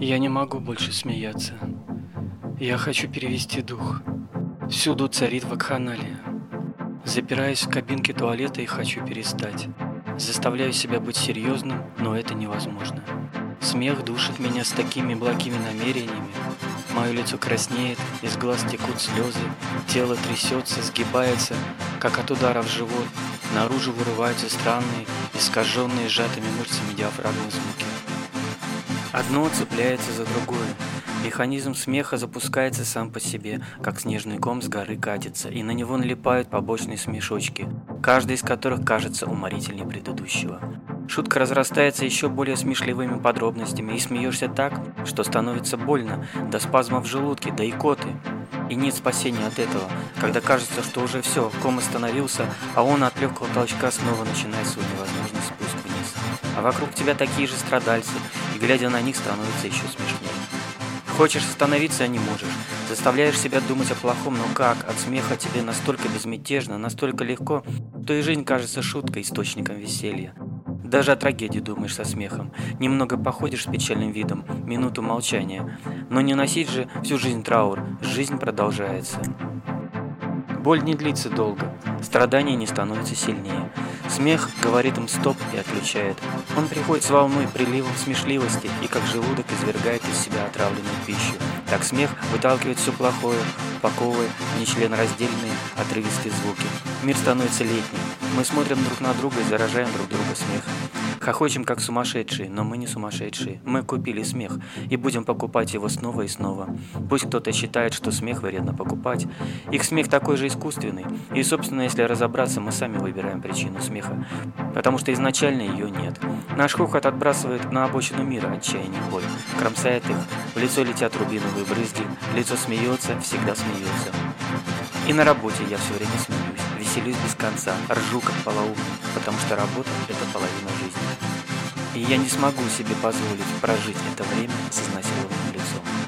Я не могу больше смеяться. Я хочу перевести дух. Всюду царит вакханалия. Запираюсь в кабинке туалета и хочу перестать. Заставляю себя быть серьезным, но это невозможно. Смех душит меня с такими благими намерениями. Мое лицо краснеет, из глаз текут слезы, тело трясется, сгибается, как от удара в живот. Наружу вырываются странные, искаженные сжатыми мышцами диафрагмы звуки. Одно цепляется за другое. Механизм смеха запускается сам по себе, как снежный ком с горы катится, и на него налипают побочные смешочки, каждый из которых кажется уморительнее предыдущего. Шутка разрастается еще более смешливыми подробностями, и смеешься так, что становится больно, до спазма в желудке, до икоты. И нет спасения от этого, когда кажется, что уже все, ком остановился, а он от легкого толчка снова начинает свой невозможный спуск вниз. А вокруг тебя такие же страдальцы, глядя на них становится еще смешнее. Хочешь остановиться, а не можешь. Заставляешь себя думать о плохом, но как? От смеха тебе настолько безмятежно, настолько легко, что и жизнь кажется шуткой, источником веселья. Даже о трагедии думаешь со смехом. Немного походишь с печальным видом, минуту молчания. Но не носить же всю жизнь траур, жизнь продолжается. Боль не длится долго, страдания не становятся сильнее. Смех говорит им стоп и отключает. Он приходит с волной, приливом смешливости, и как желудок извергает из себя отравленную пищу. Так смех выталкивает все плохое, упаковывая нечленораздельные отрывистые звуки. Мир становится летним. Мы смотрим друг на друга и заражаем друг друга смехом. Хохочем как сумасшедшие, но мы не сумасшедшие. Мы купили смех и будем покупать его снова и снова. Пусть кто-то считает, что смех вредно покупать. Их смех такой же искусственный. И, собственно, если разобраться, мы сами выбираем причину смеха. Потому что изначально ее нет. Наш хохот отбрасывает на обочину мира отчаяние боль. Кромсает их, в лицо летят рубиновые брызги, лицо смеется, всегда смеется. И на работе я все время смеюсь, веселюсь без конца, ржу как полоумный, потому что работа – это половина жизни. И я не смогу себе позволить прожить это время с изнасилованным лицом.